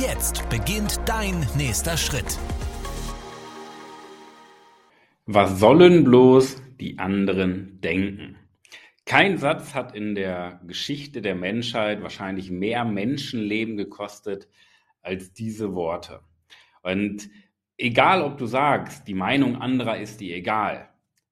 Jetzt beginnt dein nächster Schritt. Was sollen bloß die anderen denken. Kein Satz hat in der Geschichte der Menschheit wahrscheinlich mehr Menschenleben gekostet als diese Worte. Und egal, ob du sagst, die Meinung anderer ist dir egal,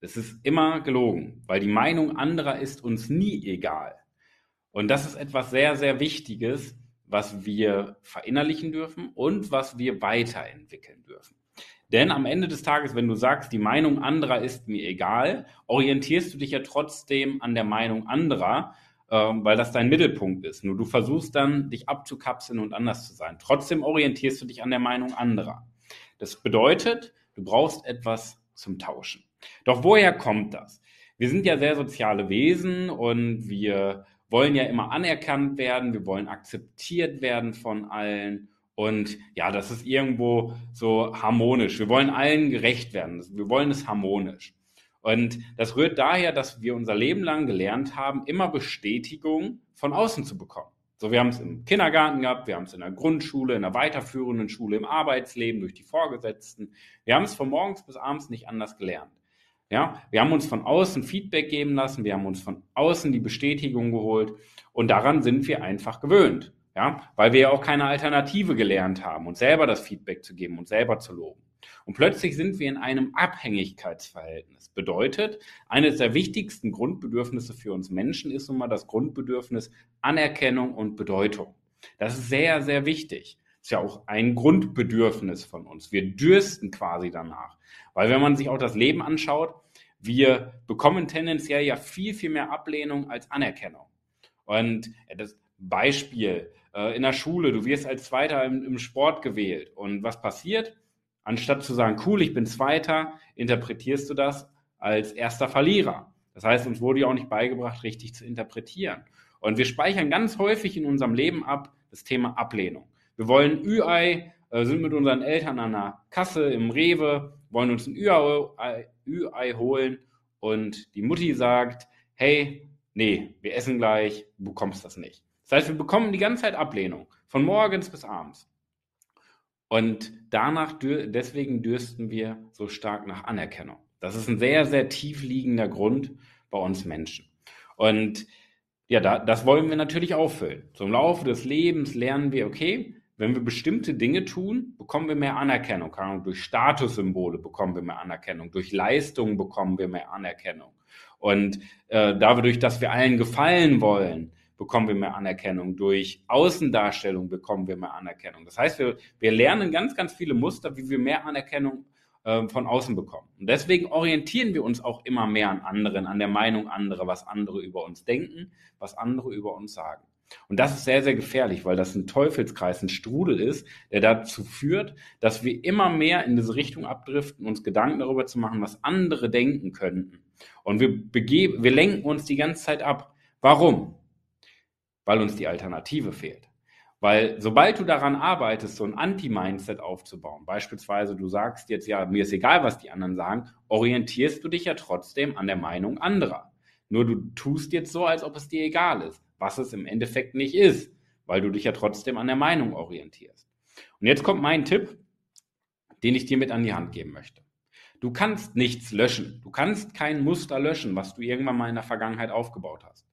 es ist immer gelogen, weil die Meinung anderer ist uns nie egal. Und das ist etwas sehr, sehr Wichtiges, was wir verinnerlichen dürfen und was wir weiterentwickeln dürfen. Denn am Ende des Tages, wenn du sagst, die Meinung anderer ist mir egal, orientierst du dich ja trotzdem an der Meinung anderer, ähm, weil das dein Mittelpunkt ist. Nur du versuchst dann, dich abzukapseln und anders zu sein. Trotzdem orientierst du dich an der Meinung anderer. Das bedeutet, du brauchst etwas zum Tauschen. Doch woher kommt das? Wir sind ja sehr soziale Wesen und wir wollen ja immer anerkannt werden, wir wollen akzeptiert werden von allen und ja, das ist irgendwo so harmonisch. Wir wollen allen gerecht werden. Wir wollen es harmonisch. Und das rührt daher, dass wir unser Leben lang gelernt haben, immer Bestätigung von außen zu bekommen. So, wir haben es im Kindergarten gehabt, wir haben es in der Grundschule, in der weiterführenden Schule, im Arbeitsleben, durch die Vorgesetzten. Wir haben es von morgens bis abends nicht anders gelernt. Ja, wir haben uns von außen Feedback geben lassen, wir haben uns von außen die Bestätigung geholt und daran sind wir einfach gewöhnt. Ja, weil wir ja auch keine Alternative gelernt haben, uns selber das Feedback zu geben und selber zu loben. Und plötzlich sind wir in einem Abhängigkeitsverhältnis. Bedeutet, eines der wichtigsten Grundbedürfnisse für uns Menschen ist nun mal das Grundbedürfnis Anerkennung und Bedeutung. Das ist sehr, sehr wichtig. Ist ja auch ein Grundbedürfnis von uns. Wir dürsten quasi danach. Weil wenn man sich auch das Leben anschaut, wir bekommen tendenziell ja viel, viel mehr Ablehnung als Anerkennung. Und das Beispiel, äh, in der Schule, du wirst als Zweiter im, im Sport gewählt. Und was passiert? Anstatt zu sagen, cool, ich bin Zweiter, interpretierst du das als erster Verlierer. Das heißt, uns wurde ja auch nicht beigebracht, richtig zu interpretieren. Und wir speichern ganz häufig in unserem Leben ab das Thema Ablehnung. Wir wollen Ü-Ei, äh, sind mit unseren Eltern an der Kasse im Rewe, wollen uns ein Ü-Ei holen und die Mutti sagt, hey, nee, wir essen gleich, du bekommst das nicht. Das heißt, wir bekommen die ganze Zeit Ablehnung, von morgens bis abends. Und danach, deswegen dürsten wir so stark nach Anerkennung. Das ist ein sehr, sehr tief liegender Grund bei uns Menschen. Und ja, da, das wollen wir natürlich auffüllen. Im Laufe des Lebens lernen wir, okay, wenn wir bestimmte Dinge tun, bekommen wir mehr Anerkennung. Durch Statussymbole bekommen wir mehr Anerkennung. Durch Leistungen bekommen wir mehr Anerkennung. Und äh, dadurch, dass wir allen gefallen wollen, bekommen wir mehr Anerkennung. Durch Außendarstellung bekommen wir mehr Anerkennung. Das heißt, wir, wir lernen ganz, ganz viele Muster, wie wir mehr Anerkennung äh, von außen bekommen. Und deswegen orientieren wir uns auch immer mehr an anderen, an der Meinung anderer, was andere über uns denken, was andere über uns sagen. Und das ist sehr, sehr gefährlich, weil das ein Teufelskreis, ein Strudel ist, der dazu führt, dass wir immer mehr in diese Richtung abdriften, uns Gedanken darüber zu machen, was andere denken könnten. Und wir, begeben, wir lenken uns die ganze Zeit ab. Warum? weil uns die Alternative fehlt. Weil sobald du daran arbeitest, so ein Anti-Mindset aufzubauen, beispielsweise du sagst jetzt ja, mir ist egal, was die anderen sagen, orientierst du dich ja trotzdem an der Meinung anderer. Nur du tust jetzt so, als ob es dir egal ist, was es im Endeffekt nicht ist, weil du dich ja trotzdem an der Meinung orientierst. Und jetzt kommt mein Tipp, den ich dir mit an die Hand geben möchte. Du kannst nichts löschen. Du kannst kein Muster löschen, was du irgendwann mal in der Vergangenheit aufgebaut hast.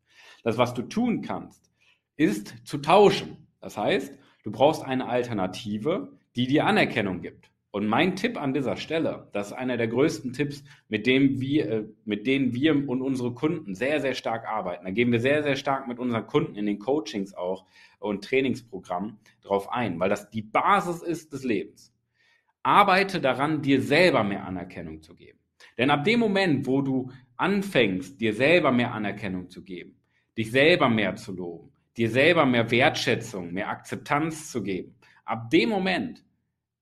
Das, was du tun kannst, ist zu tauschen. Das heißt, du brauchst eine Alternative, die dir Anerkennung gibt. Und mein Tipp an dieser Stelle, das ist einer der größten Tipps, mit dem wir, äh, mit denen wir und unsere Kunden sehr, sehr stark arbeiten. Da gehen wir sehr, sehr stark mit unseren Kunden in den Coachings auch und Trainingsprogrammen drauf ein, weil das die Basis ist des Lebens. Arbeite daran, dir selber mehr Anerkennung zu geben. Denn ab dem Moment, wo du anfängst, dir selber mehr Anerkennung zu geben, dich selber mehr zu loben, dir selber mehr Wertschätzung, mehr Akzeptanz zu geben, Ab dem Moment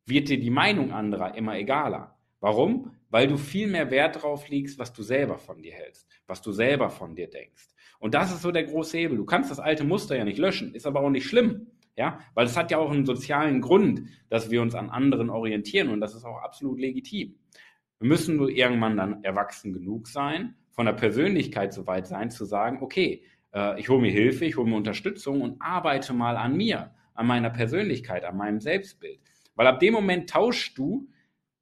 wird dir die Meinung anderer immer egaler. Warum? Weil du viel mehr Wert drauf legst, was du selber von dir hältst, was du selber von dir denkst. Und das ist so der große Hebel. Du kannst das alte Muster ja nicht löschen, ist aber auch nicht schlimm. Ja, weil es hat ja auch einen sozialen Grund, dass wir uns an anderen orientieren und das ist auch absolut legitim. Wir müssen nur irgendwann dann erwachsen genug sein, von der Persönlichkeit so weit sein, zu sagen, okay, äh, ich hole mir Hilfe, ich hole mir Unterstützung und arbeite mal an mir, an meiner Persönlichkeit, an meinem Selbstbild. Weil ab dem Moment tauschst du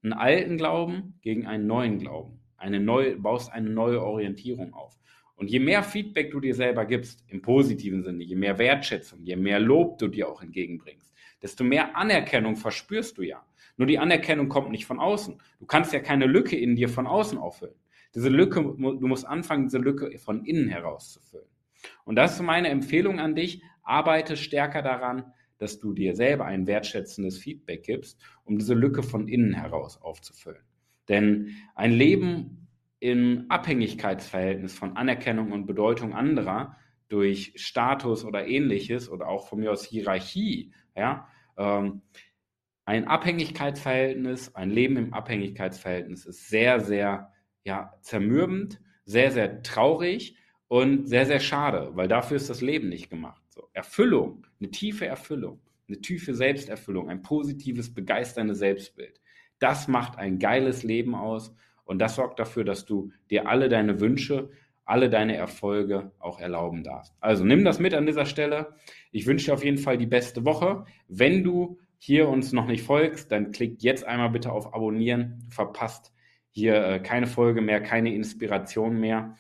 einen alten Glauben gegen einen neuen Glauben. Eine neue, baust eine neue Orientierung auf. Und je mehr Feedback du dir selber gibst, im positiven Sinne, je mehr Wertschätzung, je mehr Lob du dir auch entgegenbringst, desto mehr Anerkennung verspürst du ja. Nur die Anerkennung kommt nicht von außen. Du kannst ja keine Lücke in dir von außen auffüllen. Diese Lücke, du musst anfangen, diese Lücke von innen heraus zu füllen. Und das ist meine Empfehlung an dich. Arbeite stärker daran, dass du dir selber ein wertschätzendes Feedback gibst, um diese Lücke von innen heraus aufzufüllen. Denn ein Leben im Abhängigkeitsverhältnis von Anerkennung und Bedeutung anderer durch Status oder ähnliches oder auch von mir aus Hierarchie, ja, ähm, ein Abhängigkeitsverhältnis, ein Leben im Abhängigkeitsverhältnis ist sehr, sehr ja, zermürbend, sehr, sehr traurig und sehr, sehr schade, weil dafür ist das Leben nicht gemacht. So, Erfüllung, eine tiefe Erfüllung, eine tiefe Selbsterfüllung, ein positives, begeisterndes Selbstbild. Das macht ein geiles Leben aus und das sorgt dafür, dass du dir alle deine Wünsche, alle deine Erfolge auch erlauben darfst. Also nimm das mit an dieser Stelle. Ich wünsche dir auf jeden Fall die beste Woche. Wenn du hier uns noch nicht folgst, dann klick jetzt einmal bitte auf Abonnieren. Du verpasst hier äh, keine Folge mehr, keine Inspiration mehr.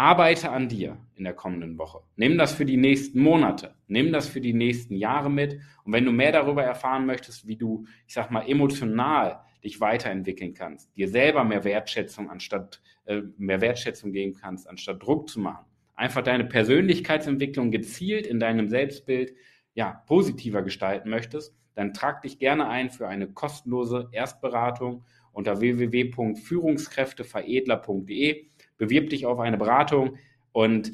Arbeite an dir in der kommenden Woche. Nimm das für die nächsten Monate. Nimm das für die nächsten Jahre mit. Und wenn du mehr darüber erfahren möchtest, wie du, ich sag mal, emotional dich weiterentwickeln kannst, dir selber mehr Wertschätzung anstatt äh, mehr Wertschätzung geben kannst, anstatt Druck zu machen. Einfach deine Persönlichkeitsentwicklung gezielt in deinem Selbstbild ja, positiver gestalten möchtest, dann trag dich gerne ein für eine kostenlose Erstberatung unter www.führungskräfteveredler.de. Bewirb dich auf eine Beratung und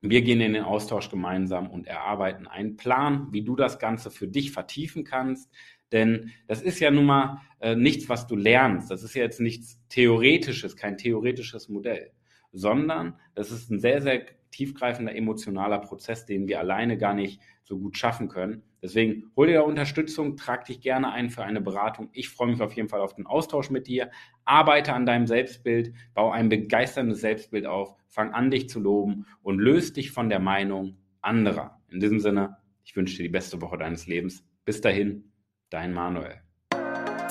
wir gehen in den Austausch gemeinsam und erarbeiten einen Plan, wie du das Ganze für dich vertiefen kannst, denn das ist ja nun mal äh, nichts, was du lernst. Das ist ja jetzt nichts Theoretisches, kein theoretisches Modell, sondern das ist ein sehr, sehr tiefgreifender emotionaler Prozess, den wir alleine gar nicht so gut schaffen können. Deswegen hol dir Unterstützung, trag dich gerne ein für eine Beratung. Ich freue mich auf jeden Fall auf den Austausch mit dir. Arbeite an deinem Selbstbild, bau ein begeisterndes Selbstbild auf, fang an, dich zu loben und löst dich von der Meinung anderer. In diesem Sinne, ich wünsche dir die beste Woche deines Lebens. Bis dahin, Dein Manuel.